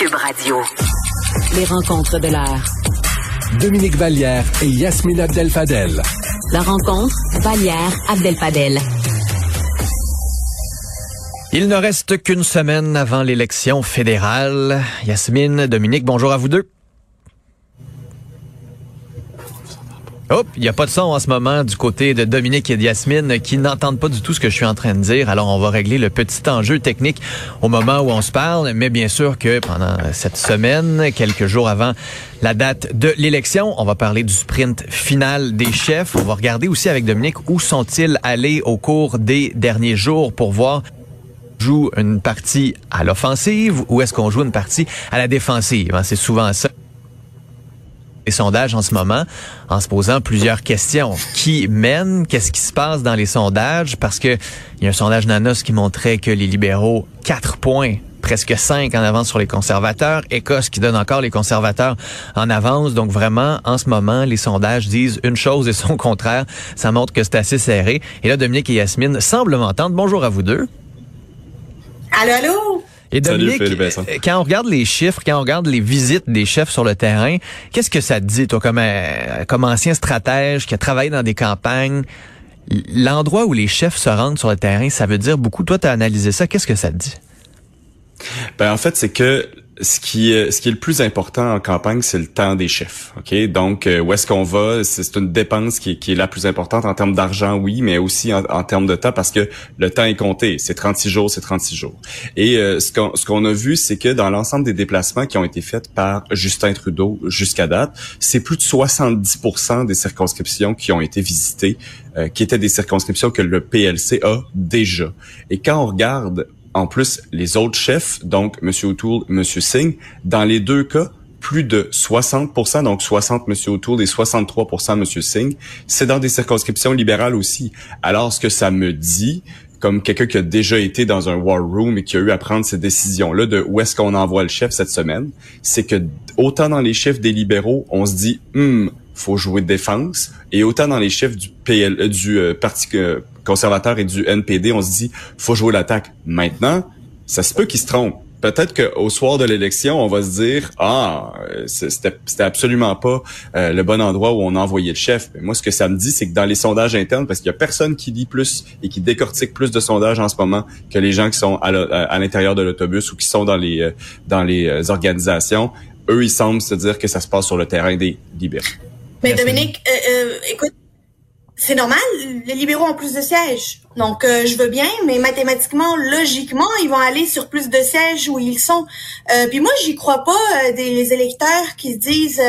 Cube Radio. Les rencontres de l'heure. Dominique Vallière et Yasmina Abdel-Fadel. La rencontre, Vallière Abdel-Fadel. Il ne reste qu'une semaine avant l'élection fédérale. Yasmine, Dominique, bonjour à vous deux. Hop, il n'y a pas de son en ce moment du côté de Dominique et de Yasmine qui n'entendent pas du tout ce que je suis en train de dire. Alors, on va régler le petit enjeu technique au moment où on se parle. Mais bien sûr que pendant cette semaine, quelques jours avant la date de l'élection, on va parler du sprint final des chefs. On va regarder aussi avec Dominique où sont-ils allés au cours des derniers jours pour voir joue une partie à l'offensive ou est-ce qu'on joue une partie à la défensive? Hein, c'est souvent ça. Les sondages en ce moment, en se posant plusieurs questions. Qui mène? Qu'est-ce qui se passe dans les sondages? Parce que il y a un sondage Nanos qui montrait que les libéraux, quatre points presque cinq en avance sur les conservateurs. Écosse qui donne encore les conservateurs en avance. Donc vraiment, en ce moment, les sondages disent une chose et son contraire. Ça montre que c'est assez serré. Et là, Dominique et Yasmine semblent m'entendre. Bonjour à vous deux. Allô, allô? Et Dominique, quand on regarde les chiffres, quand on regarde les visites des chefs sur le terrain, qu'est-ce que ça te dit, toi, comme, euh, comme ancien stratège qui a travaillé dans des campagnes? L'endroit où les chefs se rendent sur le terrain, ça veut dire beaucoup. Toi, tu as analysé ça. Qu'est-ce que ça te dit? Ben, en fait, c'est que ce qui ce qui est le plus important en campagne, c'est le temps des chefs. Ok, donc euh, où est-ce qu'on va? C'est une dépense qui est, la plus importante en termes d'argent, oui, mais aussi en, termes de temps parce que le temps est compté. C'est 36 jours, c'est 36 jours. Et euh, ce qu'on ce qu'on a vu, c'est que dans l'ensemble des déplacements qui ont été faits par Justin Trudeau jusqu'à date, c'est plus de 70% des circonscriptions qui ont été visitées, euh, qui étaient des circonscriptions que le PLC a déjà. Et quand on regarde en plus les autres chefs, donc M. O'Toole, M. Singh, dans les deux cas, plus de 60% donc 60 M. O'Toole et 63% M. Singh, c'est dans des circonscriptions libérales aussi. Alors, ce que ça me dit, comme quelqu'un qui a déjà été dans un war room et qui a eu à prendre ces décisions-là de où est-ce qu'on envoie le chef cette semaine, c'est que autant dans les chefs des libéraux, on se dit, hum, faut jouer de défense, et autant dans les chefs du PL, euh, du euh, Parti euh, conservateur et du NPD, on se dit, faut jouer l'attaque. Maintenant, ça se peut qu'ils se trompent. Peut-être qu'au soir de l'élection, on va se dire ah c'était absolument pas le bon endroit où on a envoyé le chef. Mais moi, ce que ça me dit, c'est que dans les sondages internes, parce qu'il y a personne qui lit plus et qui décortique plus de sondages en ce moment que les gens qui sont à l'intérieur de l'autobus ou qui sont dans les dans les organisations, eux, ils semblent se dire que ça se passe sur le terrain des libéraux. Mais Dominique, euh, euh, écoute, c'est normal, les libéraux ont plus de sièges. Donc, euh, je veux bien, mais mathématiquement, logiquement, ils vont aller sur plus de sièges où ils sont. Euh, puis moi, j'y crois pas des électeurs qui se disent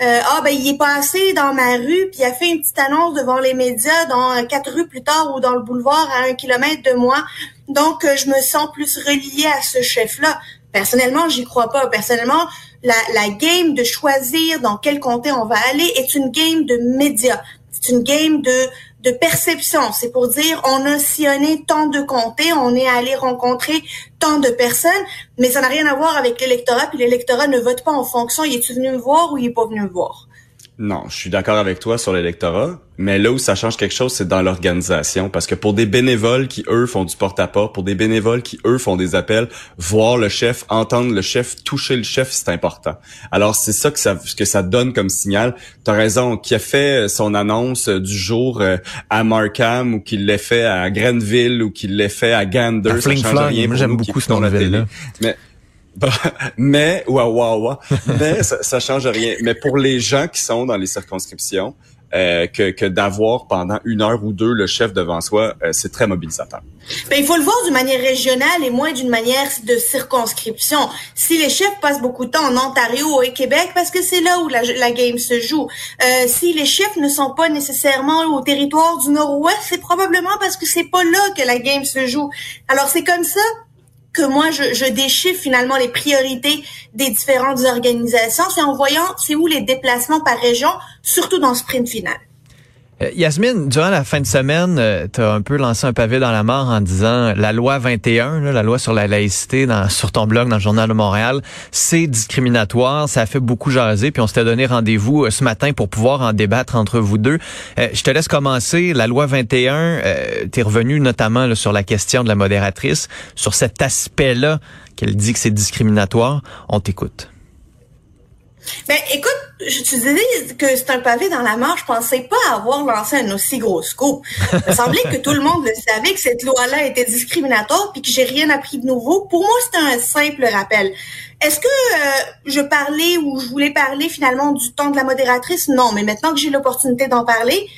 ah ben il est passé dans ma rue, puis il a fait une petite annonce devant les médias dans quatre rues plus tard ou dans le boulevard à un kilomètre de moi. Donc, je me sens plus reliée à ce chef-là. Personnellement, j'y crois pas. Personnellement, la, la game de choisir dans quel comté on va aller est une game de médias. C'est une game de, de perception. C'est pour dire, on a sillonné tant de comtés, on est allé rencontrer tant de personnes, mais ça n'a rien à voir avec l'électorat, puis l'électorat ne vote pas en fonction, il est venu me voir ou il est pas venu me voir? Non, je suis d'accord avec toi sur l'électorat, mais là où ça change quelque chose, c'est dans l'organisation. Parce que pour des bénévoles qui, eux, font du porte-à-porte, pour des bénévoles qui, eux, font des appels, voir le chef, entendre le chef, toucher le chef, c'est important. Alors, c'est ça que ça que ça donne comme signal. Tu as raison, qui a fait son annonce du jour euh, à Markham, ou qu'il l'ait fait à Grenville, ou qu'il l'ait fait à Gander, à ça change rien. Moi, j'aime beaucoup ce nom-là. Mais mais waouh waouh mais ça, ça change rien. Mais pour les gens qui sont dans les circonscriptions, euh, que, que d'avoir pendant une heure ou deux le chef devant soi, euh, c'est très mobilisateur. Ben, il faut le voir d'une manière régionale et moins d'une manière de circonscription. Si les chefs passent beaucoup de temps en Ontario et Québec, parce que c'est là où la, la game se joue. Euh, si les chefs ne sont pas nécessairement au territoire du Nord-Ouest, c'est probablement parce que c'est pas là que la game se joue. Alors c'est comme ça que moi je, je déchiffre finalement les priorités des différentes organisations, c'est en voyant c'est où les déplacements par région, surtout dans le sprint final. Euh, Yasmine, durant la fin de semaine, euh, tu as un peu lancé un pavé dans la mort en disant la loi 21, la loi sur la laïcité dans, sur ton blog dans le Journal de Montréal, c'est discriminatoire, ça a fait beaucoup jaser, puis on s'était donné rendez-vous euh, ce matin pour pouvoir en débattre entre vous deux. je te laisse commencer. La loi 21, tu es revenu notamment sur la question de la modératrice, sur cet aspect-là qu'elle dit que c'est discriminatoire. On t'écoute. Ben, écoute, je te disais que c'est un pavé dans la mort. Je pensais pas avoir lancé un aussi gros scoop. Il me semblait que tout le monde le savait que cette loi-là était discriminatoire puis que j'ai rien appris de nouveau. Pour moi, c'était un simple rappel. Est-ce que euh, je parlais ou je voulais parler finalement du temps de la modératrice? Non, mais maintenant que j'ai l'opportunité d'en parler,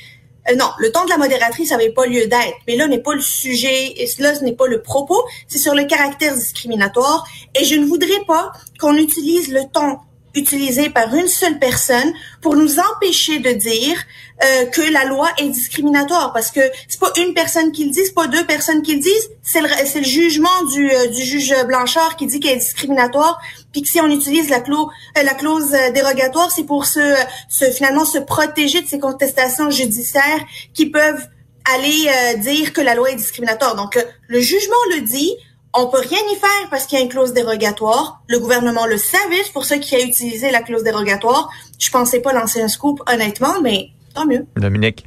euh, non, le temps de la modératrice n'avait pas lieu d'être. Mais là n'est pas le sujet, et là ce n'est pas le propos, c'est sur le caractère discriminatoire. Et je ne voudrais pas qu'on utilise le ton utilisé par une seule personne pour nous empêcher de dire euh, que la loi est discriminatoire. Parce que c'est pas une personne qui le dit, c'est pas deux personnes qui le disent, c'est le, le jugement du, euh, du juge Blanchard qui dit qu'elle est discriminatoire, puis que si on utilise la clause, euh, la clause dérogatoire, c'est pour se finalement se protéger de ces contestations judiciaires qui peuvent aller dire que la loi est discriminatoire. Donc le jugement le dit, on peut rien y faire parce qu'il y a une clause dérogatoire. Le gouvernement le savait, pour ça qu'il a utilisé la clause dérogatoire. Je pensais pas lancer un scoop, honnêtement, mais tant mieux. Dominique.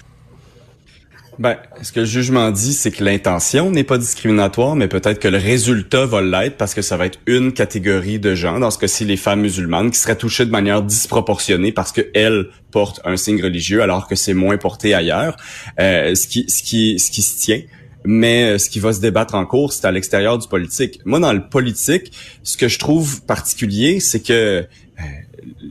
Ben, ce que le jugement dit, c'est que l'intention n'est pas discriminatoire, mais peut-être que le résultat va l'être parce que ça va être une catégorie de gens, dans ce cas-ci les femmes musulmanes, qui seraient touchées de manière disproportionnée parce qu'elles portent un signe religieux alors que c'est moins porté ailleurs. Euh, ce qui, ce qui, ce qui se tient mais euh, ce qui va se débattre en cours, c'est à l'extérieur du politique. Moi, dans le politique, ce que je trouve particulier, c'est que euh,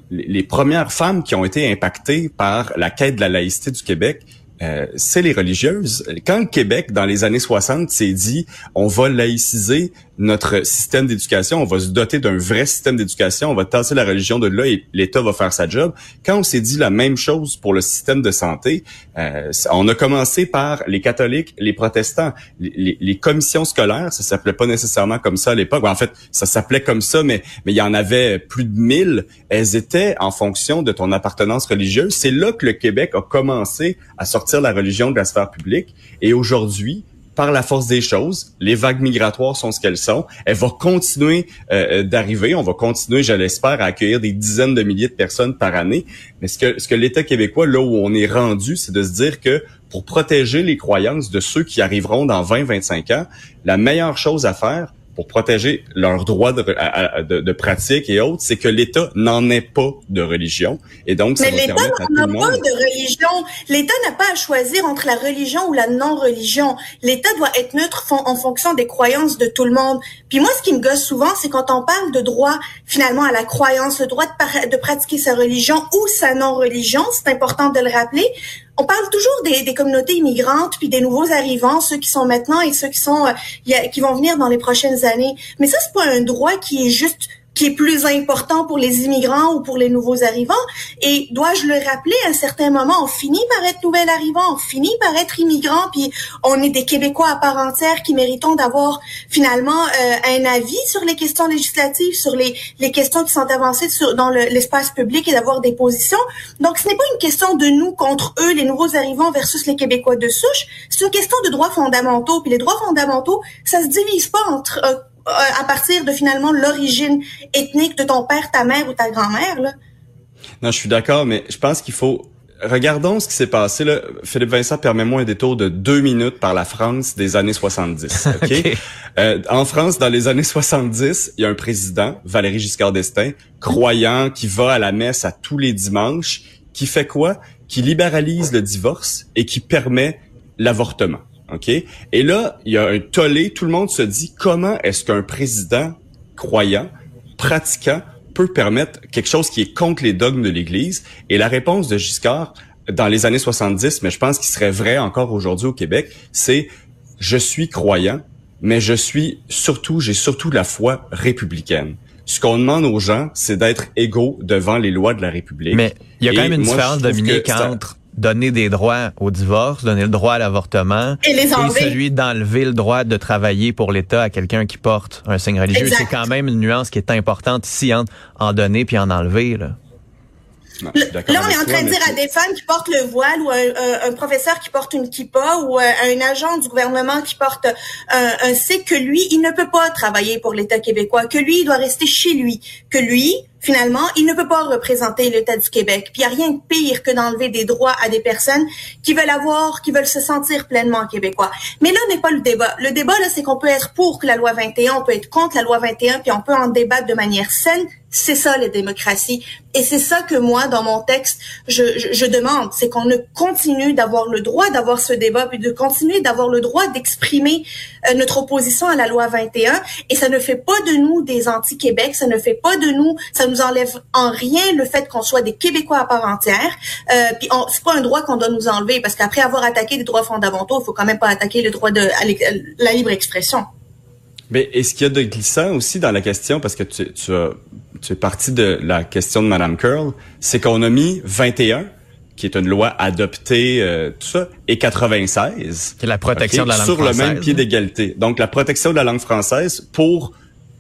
les premières femmes qui ont été impactées par la quête de la laïcité du Québec, euh, c'est les religieuses. Quand le Québec, dans les années 60, s'est dit on va laïciser notre système d'éducation, on va se doter d'un vrai système d'éducation, on va tasser la religion de là et l'État va faire sa job. Quand on s'est dit la même chose pour le système de santé, euh, on a commencé par les catholiques, les protestants, les, commissions scolaires, ça s'appelait pas nécessairement comme ça à l'époque. En fait, ça s'appelait comme ça, mais mais il y en avait plus de mille. Elles étaient en fonction de ton appartenance religieuse. C'est là que le Québec a commencé à sortir la religion de la sphère publique. Et aujourd'hui, par la force des choses, les vagues migratoires sont ce qu'elles sont. Elles vont continuer euh, euh, d'arriver. On va continuer, je l'espère, à accueillir des dizaines de milliers de personnes par année. Mais ce que, ce que l'État québécois, là où on est rendu, c'est de se dire que pour protéger les croyances de ceux qui arriveront dans 20-25 ans, la meilleure chose à faire, pour protéger leurs droits de, de, pratique et autres, c'est que l'État n'en ait pas de religion. Et donc, ça Mais l'État n'en a pas de religion. L'État n'a pas à choisir entre la religion ou la non-religion. L'État doit être neutre en fonction des croyances de tout le monde. Puis moi, ce qui me gosse souvent, c'est quand on parle de droit, finalement, à la croyance, le droit de, de pratiquer sa religion ou sa non-religion, c'est important de le rappeler on parle toujours des, des, communautés immigrantes puis des nouveaux arrivants, ceux qui sont maintenant et ceux qui sont euh, qui vont venir dans les prochaines années. Mais ça c'est pas un droit qui est juste qui est plus important pour les immigrants ou pour les nouveaux arrivants. Et dois-je le rappeler, à un certain moment, on finit par être nouvel arrivant, on finit par être immigrant, puis on est des Québécois à part entière qui méritons d'avoir finalement euh, un avis sur les questions législatives, sur les, les questions qui sont avancées sur, dans l'espace public et d'avoir des positions. Donc, ce n'est pas une question de nous contre eux, les nouveaux arrivants versus les Québécois de souche. C'est une question de droits fondamentaux. Puis les droits fondamentaux, ça se divise pas entre euh, à partir de finalement l'origine ethnique de ton père, ta mère ou ta grand-mère. Là? Non, je suis d'accord, mais je pense qu'il faut regardons ce qui s'est passé. Là. Philippe Vincent, permet-moi un détour de deux minutes par la France des années 70. Okay? euh, en France, dans les années 70, il y a un président, Valéry Giscard d'Estaing, croyant, qui va à la messe à tous les dimanches, qui fait quoi? Qui libéralise le divorce et qui permet l'avortement. OK? Et là, il y a un tollé. Tout le monde se dit comment est-ce qu'un président croyant, pratiquant, peut permettre quelque chose qui est contre les dogmes de l'Église? Et la réponse de Giscard, dans les années 70, mais je pense qu'il serait vrai encore aujourd'hui au Québec, c'est je suis croyant, mais je suis surtout, j'ai surtout la foi républicaine. Ce qu'on demande aux gens, c'est d'être égaux devant les lois de la République. Mais il y a quand même une différence, Dominique, entre donner des droits au divorce, donner le droit à l'avortement Et les celui d'enlever le droit de travailler pour l'État à quelqu'un qui porte un signe religieux. C'est quand même une nuance qui est importante ici entre en donner puis en enlever. Là. Non, je Là, suis on est en toi, train de dire à des femmes qui portent le voile ou un, un- un professeur qui porte une kippa ou un, un agent du gouvernement qui porte un, un sikh que lui, il ne peut pas travailler pour l'État québécois, que lui, il doit rester chez lui, que lui, finalement, il ne peut pas représenter l'État du Québec. Puis il n'y a rien de pire que d'enlever des droits à des personnes qui veulent avoir, qui veulent se sentir pleinement québécois. Mais là n'est pas le débat. Le débat, là, c'est qu'on peut être pour que la loi 21, on peut être contre la loi 21, puis on peut en débattre de manière saine. C'est ça, la démocratie. Et c'est ça que moi, dans mon texte, je, je, je demande. C'est qu'on continue d'avoir le droit d'avoir ce débat, puis de continuer d'avoir le droit d'exprimer euh, notre opposition à la loi 21. Et ça ne fait pas de nous des anti-Québec, ça ne fait pas de nous, ça nous enlève en rien le fait qu'on soit des Québécois à part entière. Euh, puis c'est pas un droit qu'on doit nous enlever, parce qu'après avoir attaqué des droits fondamentaux, il faut quand même pas attaquer le droit de à la libre expression. Mais est-ce qu'il y a de glissant aussi dans la question, parce que tu, tu, as, tu es parti de la question de Madame Curl, c'est qu'on a mis 21, qui est une loi adoptée, euh, tout ça, et 96. Qui est la protection de la langue Sur française. le même pied d'égalité. Donc, la protection de la langue française pour,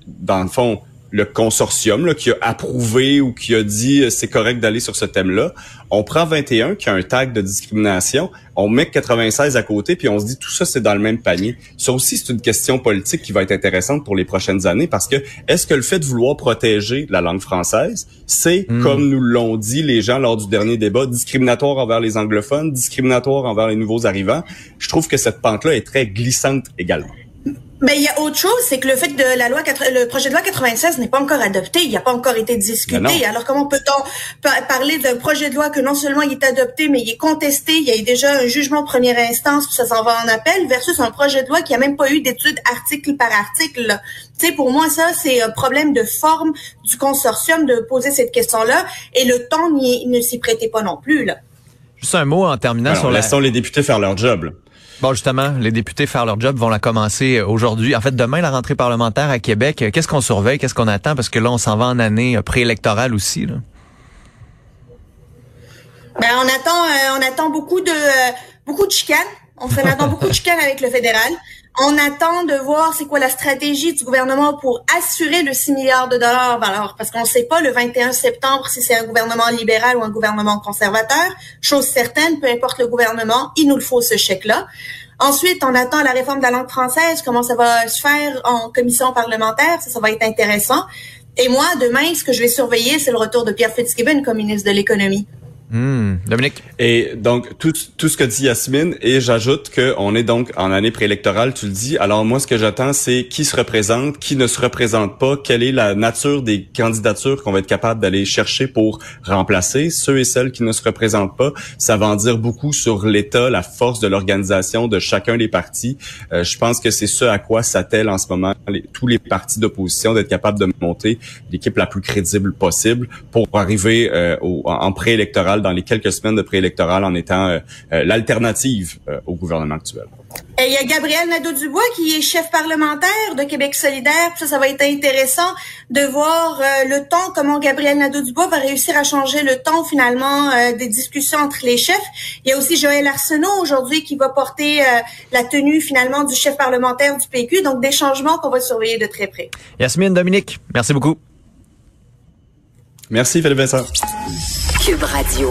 dans le fond, le consortium là, qui a approuvé ou qui a dit euh, c'est correct d'aller sur ce thème-là. On prend 21 qui a un tag de discrimination, on met 96 à côté puis on se dit tout ça c'est dans le même panier. Ça aussi c'est une question politique qui va être intéressante pour les prochaines années parce que est-ce que le fait de vouloir protéger la langue française, c'est comme nous l'ont dit les gens lors du dernier débat discriminatoire envers les anglophones, discriminatoire envers les nouveaux arrivants. Je trouve que cette pente-là est très glissante également. Mais il y a autre chose, c'est que le fait de la loi, 80 le projet de loi 96 n'est pas encore adopté, il n'a pas encore été discuté. Alors comment peut-on pa- parler d'un projet de loi que non seulement il est adopté, mais il est contesté, il y a eu déjà un jugement première instance, puis ça s'en va en appel, versus un projet de loi qui a même pas eu d'études article par article. Tu sais, pour moi, ça, c'est un problème de forme du consortium de poser cette question-là, et le temps ne s'y prêtait pas non plus. Là. Juste un mot en terminant Alors, sur la... laissons les députés faire leur job. là. Bon, justement, les députés faire leur job vont la commencer euh, aujourd'hui. En fait, demain, la rentrée parlementaire à Québec. Euh, Qu'est-ce qu'on surveille? Qu'est-ce qu'on attend? Parce que là, on s'en va en année euh, préélectorale aussi. Là. Ben, on attend, euh, on attend beaucoup de, euh, beaucoup de chicanes. On s'en attend beaucoup de chicanes avec le fédéral. On attend de voir c'est quoi la stratégie du gouvernement pour assurer le 6 milliards de dollars. Alors, parce qu'on ne sait pas le 21 septembre si c'est un gouvernement libéral ou un gouvernement conservateur. Chose certaine, peu importe le gouvernement, il nous le faut ce chèque-là. Ensuite, on attend la réforme de la langue française, comment ça va se faire en commission parlementaire. Ça, ça va être intéressant. Et moi, demain, ce que je vais surveiller, c'est le retour de Pierre Fitzgibbon comme ministre de l'économie. Hmm. Dominique? Et donc, tout, tout ce que dit Yasmine, et j'ajoute qu'on est donc en année préélectorale, tu le dis. Alors moi, ce que j'attends, c'est qui se représente, qui ne se représente pas, quelle est la nature des candidatures qu'on va être capable d'aller chercher pour remplacer ceux et celles qui ne se représentent pas. Ça va en dire beaucoup sur l'État, la force de l'organisation de chacun des partis. Euh, je pense que c'est ce à quoi s'attellent en ce moment tous les partis d'opposition, d'être capable de monter l'équipe la plus crédible possible pour arriver euh, au- en en dans les quelques semaines de préélectoral en étant euh, euh, l'alternative euh, au gouvernement actuel. Et il y a Gabriel Nadeau-Dubois qui est chef parlementaire de Québec solidaire. Ça, ça va être intéressant de voir euh, le temps, comment Gabriel Nadeau-Dubois va réussir à changer le temps finalement euh, des discussions entre les chefs. Il y a aussi Joël Arsenault aujourd'hui qui va porter euh, la tenue finalement du chef parlementaire du PQ. Donc des changements qu'on va surveiller de très près. Yasmine, Dominique, merci beaucoup. Merci Philippe Vincent. Cube Radio.